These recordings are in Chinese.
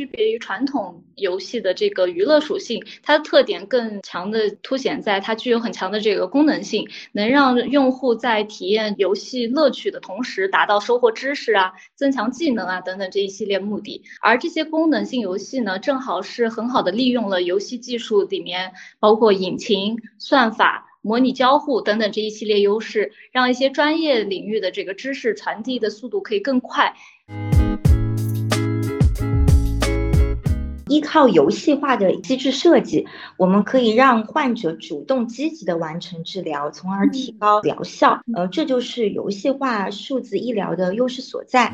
区别于传统游戏的这个娱乐属性，它的特点更强的凸显在它具有很强的这个功能性，能让用户在体验游戏乐趣的同时，达到收获知识啊、增强技能啊等等这一系列目的。而这些功能性游戏呢，正好是很好的利用了游戏技术里面包括引擎、算法。模拟交互等等这一系列优势，让一些专业领域的这个知识传递的速度可以更快。依靠游戏化的机制设计，我们可以让患者主动积极的完成治疗，从而提高疗效。呃，这就是游戏化数字医疗的优势所在。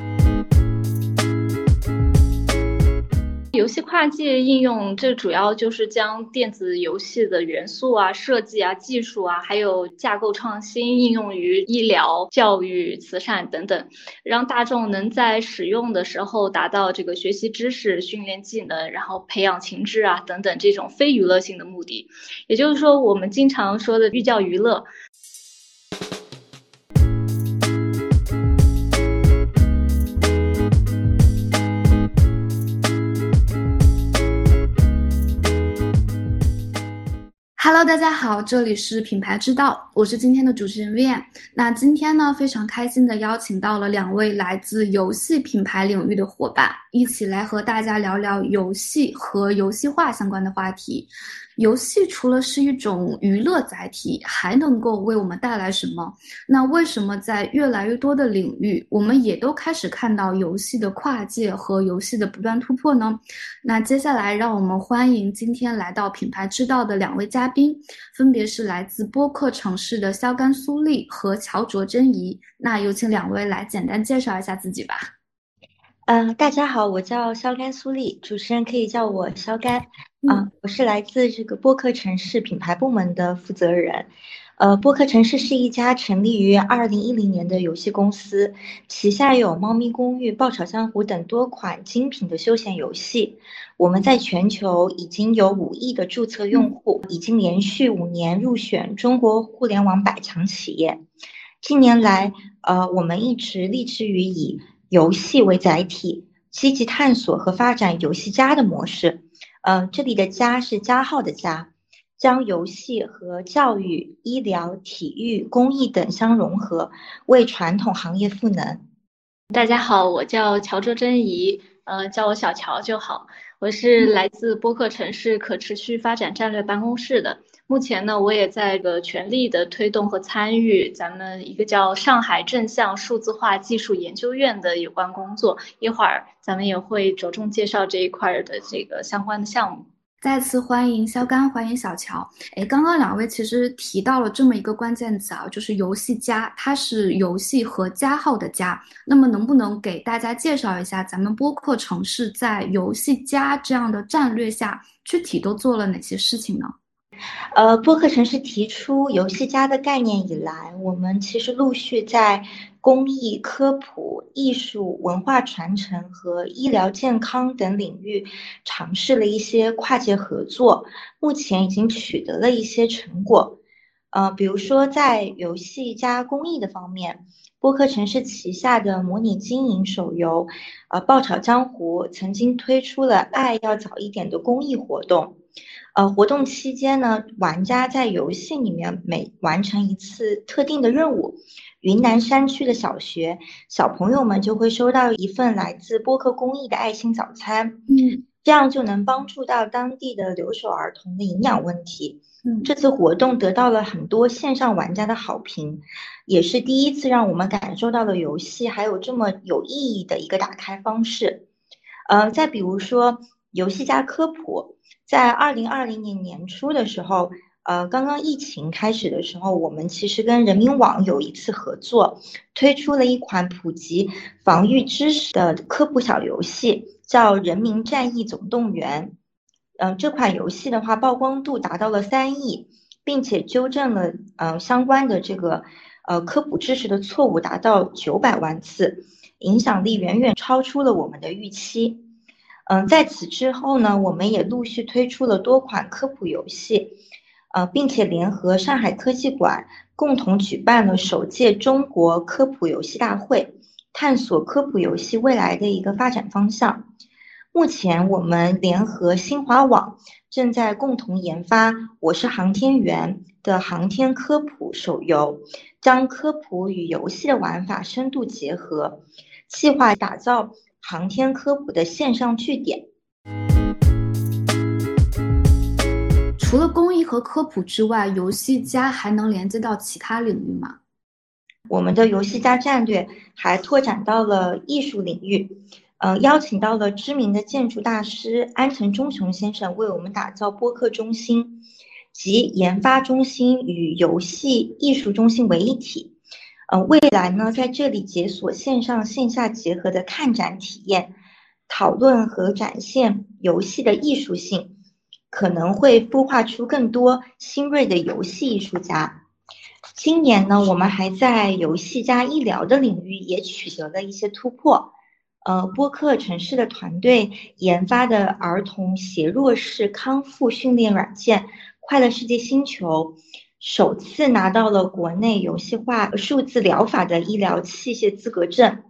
游戏跨界应用，这主要就是将电子游戏的元素啊、设计啊、技术啊，还有架构创新应用于医疗、教育、慈善等等，让大众能在使用的时候达到这个学习知识、训练技能，然后培养情志啊等等这种非娱乐性的目的。也就是说，我们经常说的寓教于乐。Hello，大家好，这里是品牌之道，我是今天的主持人 Vian。那今天呢，非常开心的邀请到了两位来自游戏品牌领域的伙伴，一起来和大家聊聊游戏和游戏化相关的话题。游戏除了是一种娱乐载体，还能够为我们带来什么？那为什么在越来越多的领域，我们也都开始看到游戏的跨界和游戏的不断突破呢？那接下来，让我们欢迎今天来到品牌之道的两位嘉宾，分别是来自播客城市的肖甘苏丽和乔卓珍怡。那有请两位来简单介绍一下自己吧。嗯，大家好，我叫肖甘苏丽，主持人可以叫我肖甘。啊，我是来自这个播客城市品牌部门的负责人。呃，播客城市是一家成立于二零一零年的游戏公司，旗下有《猫咪公寓》《爆炒江湖》等多款精品的休闲游戏。我们在全球已经有五亿的注册用户，已经连续五年入选中国互联网百强企业。近年来，呃，我们一直立志于以游戏为载体，积极探索和发展游戏加的模式。呃，这里的加是加号的加，将游戏和教育、医疗、体育、公益等相融合，为传统行业赋能。大家好，我叫乔卓珍怡，呃，叫我小乔就好。我是来自播客城市可持续发展战略办公室的。目前呢，我也在个全力的推动和参与咱们一个叫上海正向数字化技术研究院的有关工作。一会儿咱们也会着重介绍这一块的这个相关的项目。再次欢迎肖刚，欢迎小乔。哎，刚刚两位其实提到了这么一个关键词啊，就是游戏加，它是游戏和加号的加。那么能不能给大家介绍一下咱们播客城市在游戏加这样的战略下，具体都做了哪些事情呢？呃，播客城市提出游戏加的概念以来，我们其实陆续在公益、科普、艺术、文化传承和医疗健康等领域尝试了一些跨界合作，目前已经取得了一些成果。呃，比如说在游戏加公益的方面，播客城市旗下的模拟经营手游，呃，爆炒江湖曾经推出了“爱要早一点”的公益活动。呃，活动期间呢，玩家在游戏里面每完成一次特定的任务，云南山区的小学小朋友们就会收到一份来自播客公益的爱心早餐。嗯，这样就能帮助到当地的留守儿童的营养问题。嗯，这次活动得到了很多线上玩家的好评，也是第一次让我们感受到了游戏还有这么有意义的一个打开方式。呃，再比如说游戏加科普。在二零二零年年初的时候，呃，刚刚疫情开始的时候，我们其实跟人民网有一次合作，推出了一款普及防御知识的科普小游戏，叫《人民战役总动员》。嗯，这款游戏的话，曝光度达到了三亿，并且纠正了嗯相关的这个呃科普知识的错误达到九百万次，影响力远远超出了我们的预期。嗯，在此之后呢，我们也陆续推出了多款科普游戏，呃，并且联合上海科技馆共同举办了首届中国科普游戏大会，探索科普游戏未来的一个发展方向。目前我们联合新华网正在共同研发《我是航天员》的航天科普手游，将科普与游戏的玩法深度结合，计划打造航天科普的线上据点。除了公益和科普之外，游戏加还能连接到其他领域吗？我们的游戏加战略还拓展到了艺术领域，呃，邀请到了知名的建筑大师安藤忠雄先生为我们打造播客中心，及研发中心与游戏艺术中心为一体。呃，未来呢，在这里解锁线上线下结合的看展体验，讨论和展现游戏的艺术性，可能会孵化出更多新锐的游戏艺术家。今年呢，我们还在游戏加医疗的领域也取得了一些突破。呃，播客城市的团队研发的儿童斜弱式康复训练软件《快乐世界星球》，首次拿到了国内游戏化数字疗法的医疗器械资格证。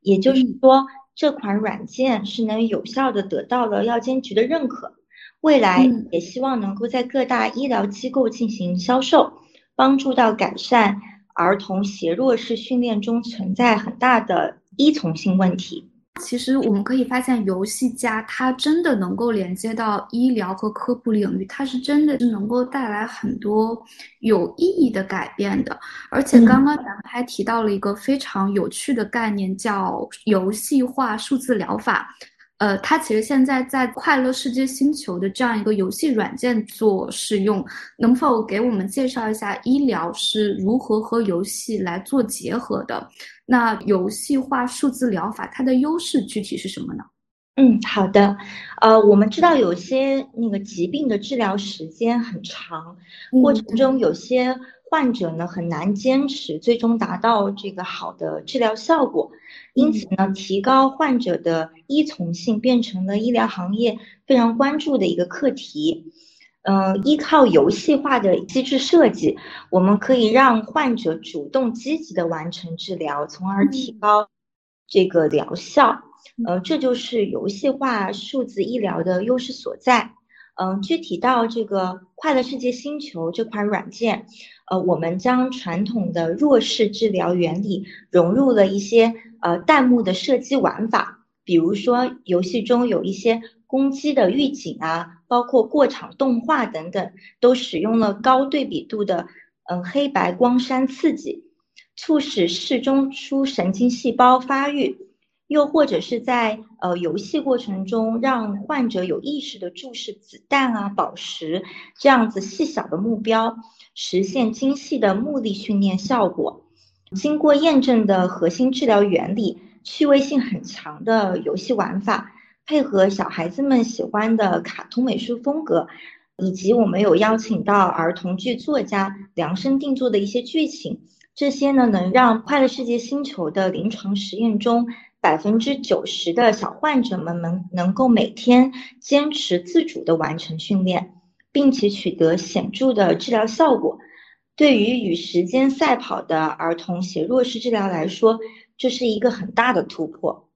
也就是说，这款软件是能有效的得到了药监局的认可。未来也希望能够在各大医疗机构进行销售。帮助到改善儿童斜弱式训练中存在很大的依从性问题。其实我们可以发现，游戏加它真的能够连接到医疗和科普领域，它是真的是能够带来很多有意义的改变的。而且刚刚咱们还提到了一个非常有趣的概念，叫游戏化数字疗法。呃，它其实现在在快乐世界星球的这样一个游戏软件做试用，能否给我们介绍一下医疗是如何和游戏来做结合的？那游戏化数字疗法它的优势具体是什么呢？嗯，好的。呃，我们知道有些那个疾病的治疗时间很长，过程中有些。患者呢很难坚持，最终达到这个好的治疗效果。因此呢，提高患者的依从性变成了医疗行业非常关注的一个课题。嗯，依靠游戏化的机制设计，我们可以让患者主动积极的完成治疗，从而提高这个疗效。呃，这就是游戏化数字医疗的优势所在。嗯，具体到这个快乐世界星球这款软件。呃，我们将传统的弱势治疗原理融入了一些呃弹幕的射击玩法，比如说游戏中有一些攻击的预警啊，包括过场动画等等，都使用了高对比度的嗯黑白光栅刺激，促使视中枢神经细胞发育，又或者是在呃游戏过程中让患者有意识的注视子弹啊、宝石这样子细小的目标。实现精细的目的训练效果，经过验证的核心治疗原理，趣味性很强的游戏玩法，配合小孩子们喜欢的卡通美术风格，以及我们有邀请到儿童剧作家量身定做的一些剧情，这些呢能让快乐世界星球的临床实验中百分之九十的小患者们能能够每天坚持自主的完成训练。并且取得显著的治疗效果，对于与时间赛跑的儿童斜弱视治疗来说，这是一个很大的突破。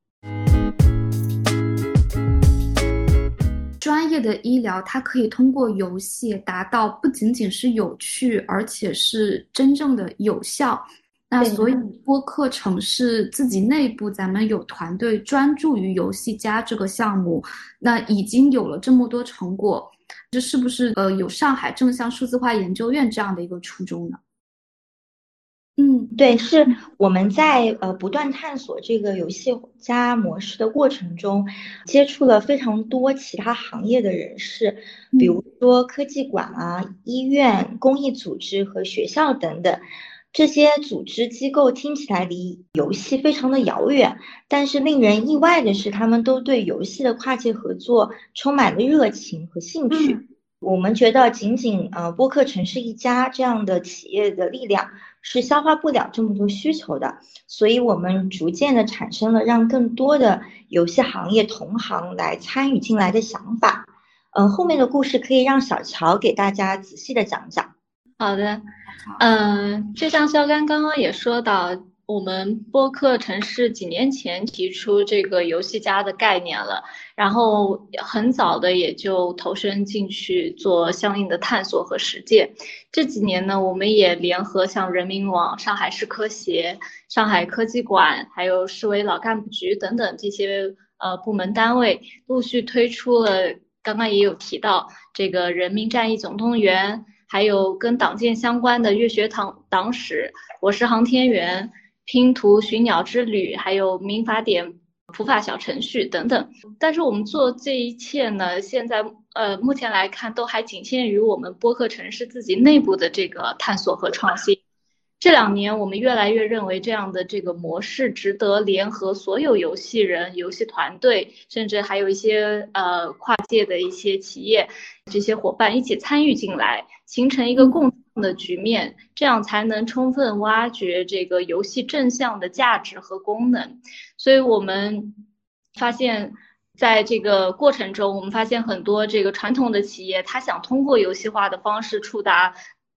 专业的医疗，它可以通过游戏达到不仅仅是有趣，而且是真正的有效。那所以播客城市自己内部，咱们有团队专注于游戏加这个项目，那已经有了这么多成果。这是不是呃有上海正向数字化研究院这样的一个初衷呢？嗯，对，是我们在呃不断探索这个游戏加模式的过程中，接触了非常多其他行业的人士，比如说科技馆啊、医院、公益组织和学校等等。这些组织机构听起来离游戏非常的遥远，但是令人意外的是，他们都对游戏的跨界合作充满了热情和兴趣。我们觉得，仅仅呃播客城市一家这样的企业的力量是消化不了这么多需求的，所以我们逐渐的产生了让更多的游戏行业同行来参与进来的想法。嗯，后面的故事可以让小乔给大家仔细的讲讲。好的。嗯，就像肖刚刚刚也说到，我们播客城市几年前提出这个游戏家的概念了，然后很早的也就投身进去做相应的探索和实践。这几年呢，我们也联合像人民网、上海市科协、上海科技馆，还有市委老干部局等等这些呃部门单位，陆续推出了。刚刚也有提到这个《人民战役总动员》，还有跟党建相关的《月学堂党史》，我是航天员。拼图寻鸟之旅，还有民法典普法小程序等等。但是我们做这一切呢，现在呃目前来看都还仅限于我们播客城市自己内部的这个探索和创新。这两年，我们越来越认为这样的这个模式值得联合所有游戏人、游戏团队，甚至还有一些呃跨界的一些企业这些伙伴一起参与进来，形成一个共。的局面，这样才能充分挖掘这个游戏正向的价值和功能。所以，我们发现，在这个过程中，我们发现很多这个传统的企业，他想通过游戏化的方式触达。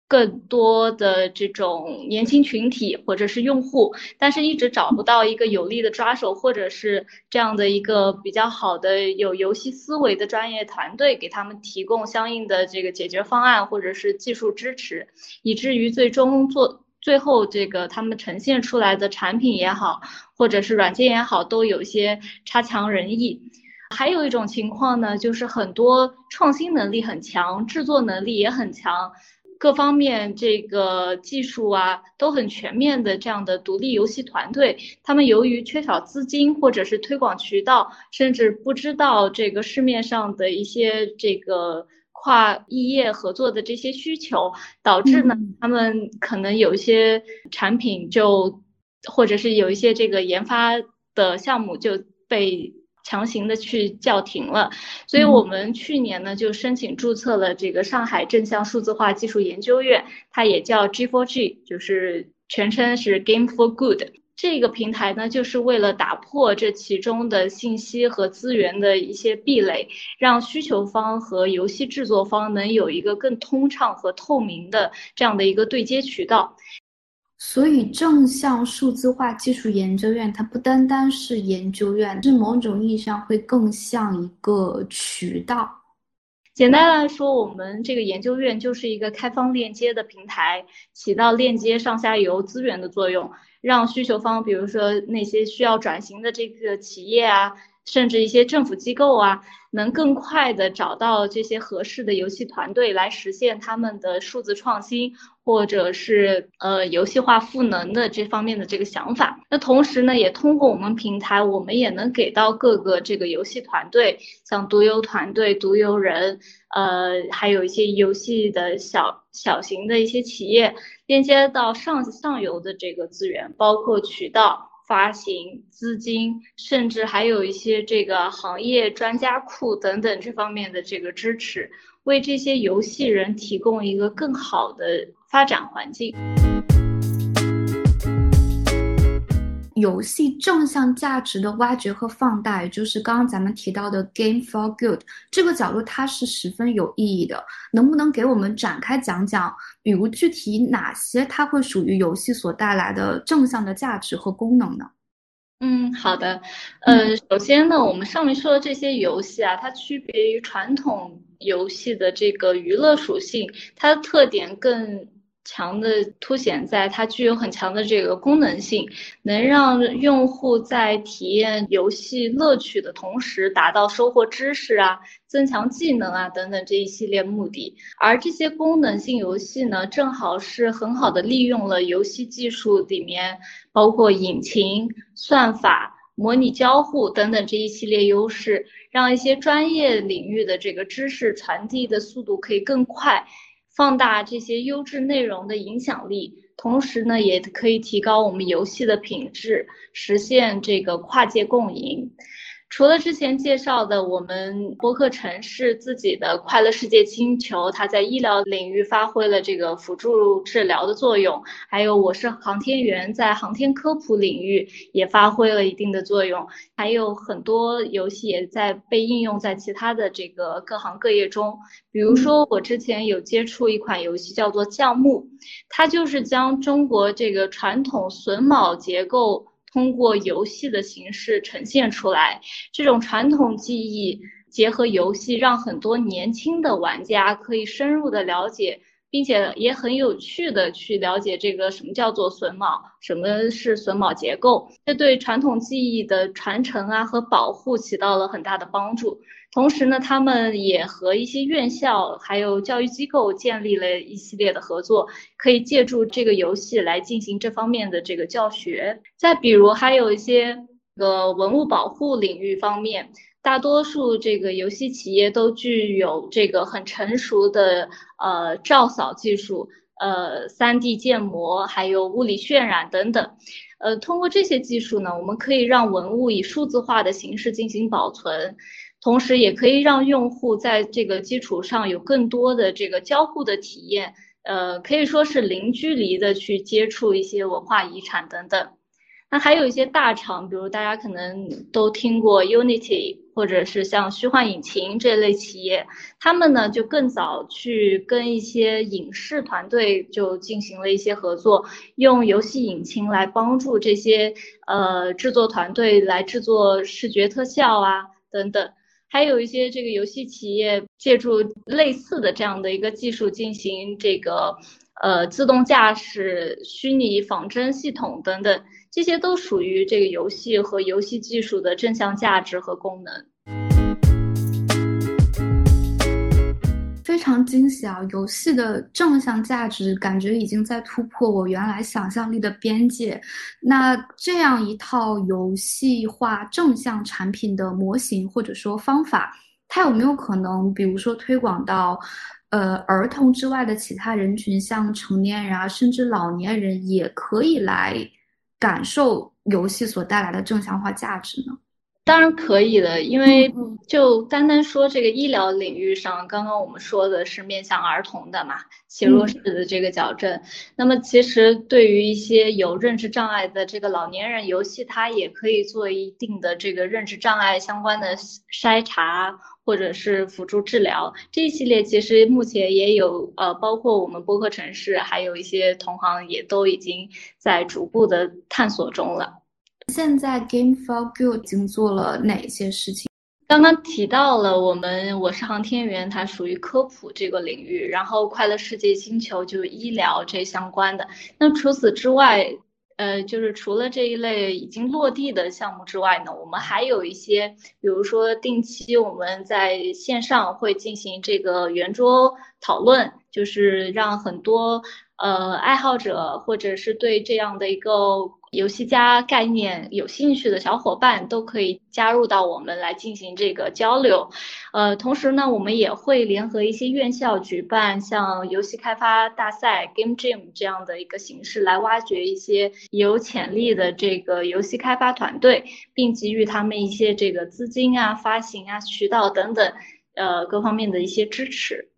更多的这种年轻群体或者是用户，但是一直找不到一个有力的抓手，或者是这样的一个比较好的有游戏思维的专业团队，给他们提供相应的这个解决方案或者是技术支持，以至于最终做最后这个他们呈现出来的产品也好，或者是软件也好，都有些差强人意。还有一种情况呢，就是很多创新能力很强，制作能力也很强。各方面这个技术啊都很全面的这样的独立游戏团队，他们由于缺少资金或者是推广渠道，甚至不知道这个市面上的一些这个跨异业合作的这些需求，导致呢他们可能有一些产品就或者是有一些这个研发的项目就被。强行的去叫停了，所以我们去年呢就申请注册了这个上海正向数字化技术研究院，它也叫 G4G，就是全称是 Game for Good。这个平台呢就是为了打破这其中的信息和资源的一些壁垒，让需求方和游戏制作方能有一个更通畅和透明的这样的一个对接渠道。所以，正向数字化技术研究院它不单单是研究院，是某种意义上会更像一个渠道。简单来说，我们这个研究院就是一个开放链接的平台，起到链接上下游资源的作用，让需求方，比如说那些需要转型的这个企业啊。甚至一些政府机构啊，能更快的找到这些合适的游戏团队来实现他们的数字创新，或者是呃游戏化赋能的这方面的这个想法。那同时呢，也通过我们平台，我们也能给到各个这个游戏团队，像独游团队、独游人，呃，还有一些游戏的小小型的一些企业，链接到上上游的这个资源，包括渠道。发行资金，甚至还有一些这个行业专家库等等这方面的这个支持，为这些游戏人提供一个更好的发展环境。游戏正向价值的挖掘和放大，也就是刚刚咱们提到的 “game for good” 这个角度，它是十分有意义的。能不能给我们展开讲讲，比如具体哪些它会属于游戏所带来的正向的价值和功能呢？嗯，好的。呃，首先呢，我们上面说的这些游戏啊，它区别于传统游戏的这个娱乐属性，它的特点更。强的凸显在它具有很强的这个功能性，能让用户在体验游戏乐趣的同时，达到收获知识啊、增强技能啊等等这一系列目的。而这些功能性游戏呢，正好是很好的利用了游戏技术里面包括引擎、算法、模拟交互等等这一系列优势，让一些专业领域的这个知识传递的速度可以更快。放大这些优质内容的影响力，同时呢，也可以提高我们游戏的品质，实现这个跨界共赢。除了之前介绍的，我们播客城市自己的快乐世界星球，它在医疗领域发挥了这个辅助治疗的作用；还有我是航天员，在航天科普领域也发挥了一定的作用。还有很多游戏也在被应用在其他的这个各行各业中。比如说，我之前有接触一款游戏叫做《项目》，它就是将中国这个传统榫卯结构。通过游戏的形式呈现出来，这种传统技艺结合游戏，让很多年轻的玩家可以深入的了解，并且也很有趣的去了解这个什么叫做榫卯，什么是榫卯结构，这对传统技艺的传承啊和保护起到了很大的帮助。同时呢，他们也和一些院校还有教育机构建立了一系列的合作，可以借助这个游戏来进行这方面的这个教学。再比如，还有一些个文物保护领域方面，大多数这个游戏企业都具有这个很成熟的呃照扫技术，呃三 D 建模，还有物理渲染等等。呃，通过这些技术呢，我们可以让文物以数字化的形式进行保存。同时，也可以让用户在这个基础上有更多的这个交互的体验，呃，可以说是零距离的去接触一些文化遗产等等。那还有一些大厂，比如大家可能都听过 Unity，或者是像虚幻引擎这类企业，他们呢就更早去跟一些影视团队就进行了一些合作，用游戏引擎来帮助这些呃制作团队来制作视觉特效啊等等。还有一些这个游戏企业借助类似的这样的一个技术进行这个呃自动驾驶、虚拟仿真系统等等，这些都属于这个游戏和游戏技术的正向价值和功能。非常惊喜啊！游戏的正向价值感觉已经在突破我原来想象力的边界。那这样一套游戏化正向产品的模型或者说方法，它有没有可能，比如说推广到，呃，儿童之外的其他人群，像成年人啊，甚至老年人也可以来感受游戏所带来的正向化价值呢？当然可以的，因为就单单说这个医疗领域上，刚刚我们说的是面向儿童的嘛，斜弱式的这个矫正。那么其实对于一些有认知障碍的这个老年人，游戏它也可以做一定的这个认知障碍相关的筛查或者是辅助治疗。这一系列其实目前也有呃，包括我们播客城市，还有一些同行也都已经在逐步的探索中了。现在 Game for Good 已经做了哪些事情？刚刚提到了我们我是航天员，它属于科普这个领域，然后快乐世界星球就医疗这相关的。那除此之外，呃，就是除了这一类已经落地的项目之外呢，我们还有一些，比如说定期我们在线上会进行这个圆桌讨论，就是让很多呃爱好者或者是对这样的一个。游戏加概念有兴趣的小伙伴都可以加入到我们来进行这个交流，呃，同时呢，我们也会联合一些院校举办像游戏开发大赛 Game Jam 这样的一个形式，来挖掘一些有潜力的这个游戏开发团队，并给予他们一些这个资金啊、发行啊、渠道等等，呃，各方面的一些支持。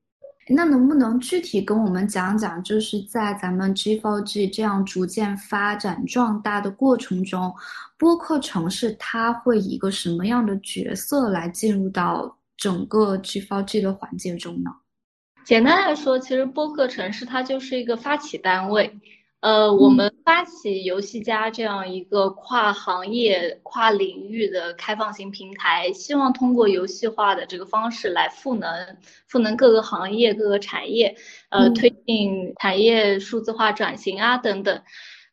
那能不能具体跟我们讲讲，就是在咱们 G4G 这样逐渐发展壮大的过程中，播客城市它会以一个什么样的角色来进入到整个 G4G 的环节中呢？简单来说，其实播客城市它就是一个发起单位。呃，我们发起游戏家这样一个跨行业、跨领域的开放型平台，希望通过游戏化的这个方式来赋能、赋能各个行业、各个产业，呃，推进产业数字化转型啊等等。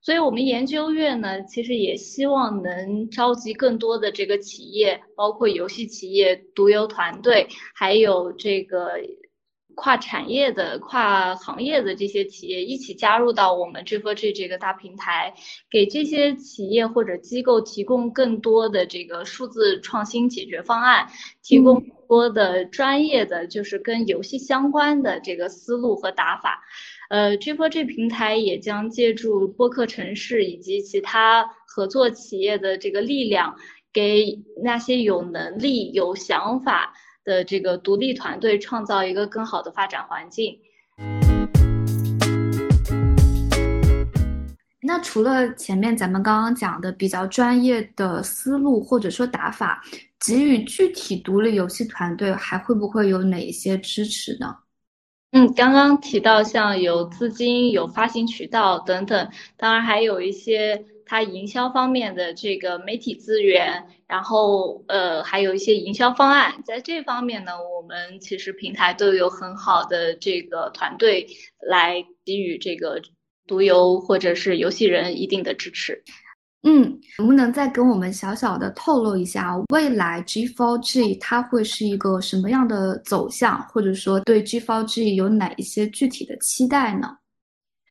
所以，我们研究院呢，其实也希望能召集更多的这个企业，包括游戏企业、独游团队，还有这个。跨产业的、跨行业的这些企业一起加入到我们 G4G 这个大平台，给这些企业或者机构提供更多的这个数字创新解决方案，提供多的专业的就是跟游戏相关的这个思路和打法。呃，G4G 平台也将借助播客城市以及其他合作企业的这个力量。给那些有能力、有想法的这个独立团队创造一个更好的发展环境。那除了前面咱们刚刚讲的比较专业的思路或者说打法，给予具体独立游戏团队还会不会有哪一些支持呢？嗯，刚刚提到像有资金、有发行渠道等等，当然还有一些它营销方面的这个媒体资源，然后呃还有一些营销方案，在这方面呢，我们其实平台都有很好的这个团队来给予这个。独游或者是游戏人一定的支持，嗯，能不能再跟我们小小的透露一下，未来 G4G 它会是一个什么样的走向，或者说对 G4G 有哪一些具体的期待呢？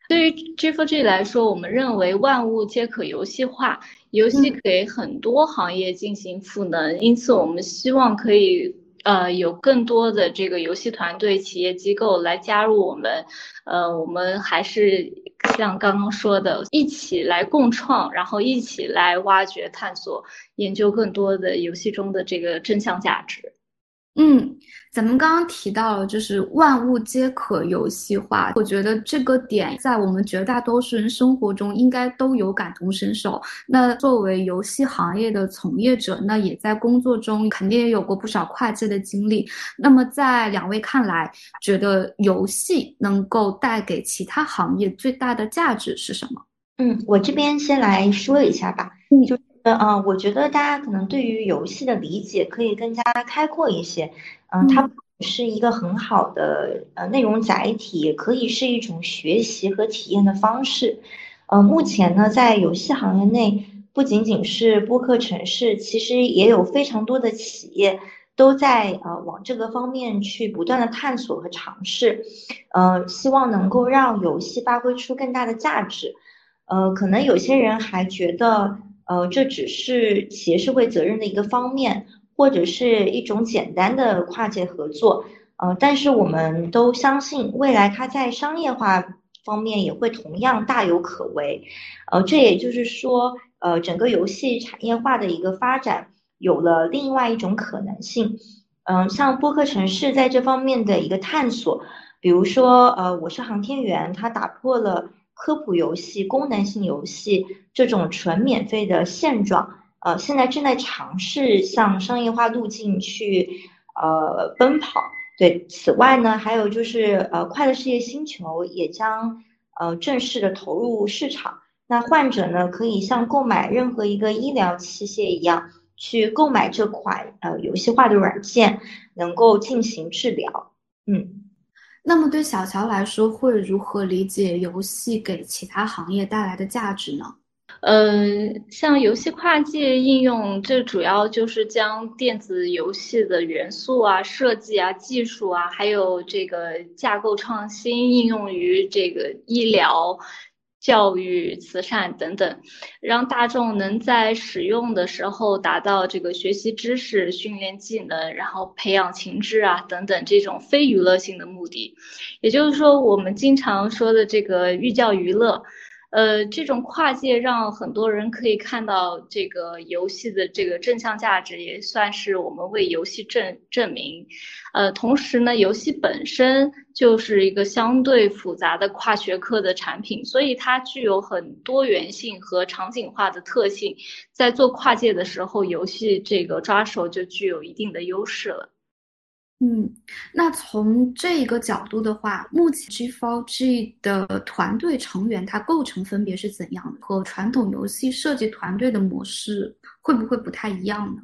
对于 G4G 来说，我们认为万物皆可游戏化，游戏给很多行业进行赋能，因此我们希望可以。呃，有更多的这个游戏团队、企业机构来加入我们，呃，我们还是像刚刚说的，一起来共创，然后一起来挖掘、探索、研究更多的游戏中的这个真相价值。嗯，咱们刚刚提到就是万物皆可游戏化，我觉得这个点在我们绝大多数人生活中应该都有感同身受。那作为游戏行业的从业者，那也在工作中肯定也有过不少跨界的经历。那么在两位看来，觉得游戏能够带给其他行业最大的价值是什么？嗯，我这边先来说一下吧。嗯，就。嗯，我觉得大家可能对于游戏的理解可以更加开阔一些。嗯，它是一个很好的呃内容载体，也可以是一种学习和体验的方式。呃，目前呢，在游戏行业内，不仅仅是播客城市，其实也有非常多的企业都在呃往这个方面去不断的探索和尝试。呃，希望能够让游戏发挥出更大的价值。呃，可能有些人还觉得。呃，这只是企业社会责任的一个方面，或者是一种简单的跨界合作。呃，但是我们都相信，未来它在商业化方面也会同样大有可为。呃，这也就是说，呃，整个游戏产业化的一个发展有了另外一种可能性。嗯，像播客城市在这方面的一个探索，比如说，呃，我是航天员，它打破了。科普游戏、功能性游戏这种纯免费的现状，呃，现在正在尝试向商业化路径去呃奔跑。对，此外呢，还有就是呃，快乐世界星球也将呃正式的投入市场。那患者呢，可以像购买任何一个医疗器械一样，去购买这款呃游戏化的软件，能够进行治疗。嗯。那么对小乔来说，会如何理解游戏给其他行业带来的价值呢？嗯，像游戏跨界应用，这主要就是将电子游戏的元素啊、设计啊、技术啊，还有这个架构创新应用于这个医疗。教育、慈善等等，让大众能在使用的时候达到这个学习知识、训练技能，然后培养情志啊等等这种非娱乐性的目的。也就是说，我们经常说的这个寓教于乐。呃，这种跨界让很多人可以看到这个游戏的这个正向价值，也算是我们为游戏证证明。呃，同时呢，游戏本身就是一个相对复杂的跨学科的产品，所以它具有很多元性和场景化的特性。在做跨界的时候，游戏这个抓手就具有一定的优势了。嗯，那从这个角度的话，目前 G4G 的团队成员它构成分别是怎样的？和传统游戏设计团队的模式会不会不太一样呢？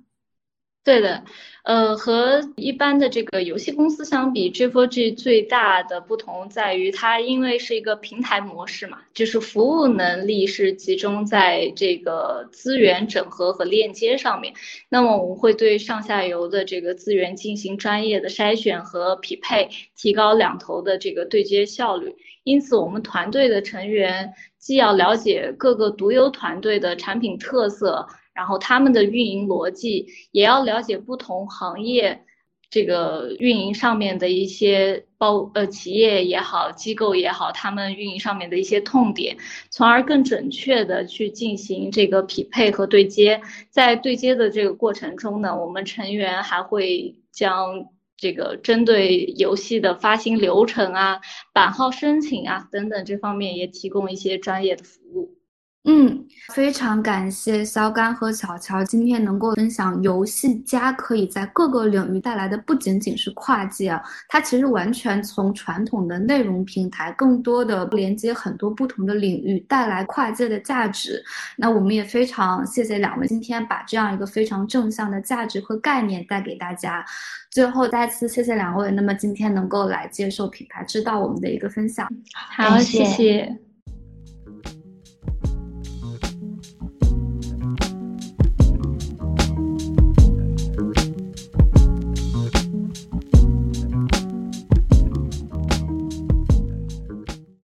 对的，呃，和一般的这个游戏公司相比，G4G 最大的不同在于，它因为是一个平台模式嘛，就是服务能力是集中在这个资源整合和链接上面。那么我们会对上下游的这个资源进行专业的筛选和匹配，提高两头的这个对接效率。因此，我们团队的成员既要了解各个独有团队的产品特色。然后他们的运营逻辑也要了解不同行业这个运营上面的一些包呃企业也好，机构也好，他们运营上面的一些痛点，从而更准确的去进行这个匹配和对接。在对接的这个过程中呢，我们成员还会将这个针对游戏的发行流程啊、版号申请啊等等这方面也提供一些专业的服务。嗯，非常感谢肖干和巧巧今天能够分享游戏加可以在各个领域带来的不仅仅是跨界啊，它其实完全从传统的内容平台，更多的连接很多不同的领域，带来跨界的价值。那我们也非常谢谢两位今天把这样一个非常正向的价值和概念带给大家。最后再次谢谢两位，那么今天能够来接受品牌知道我们的一个分享，好，谢谢。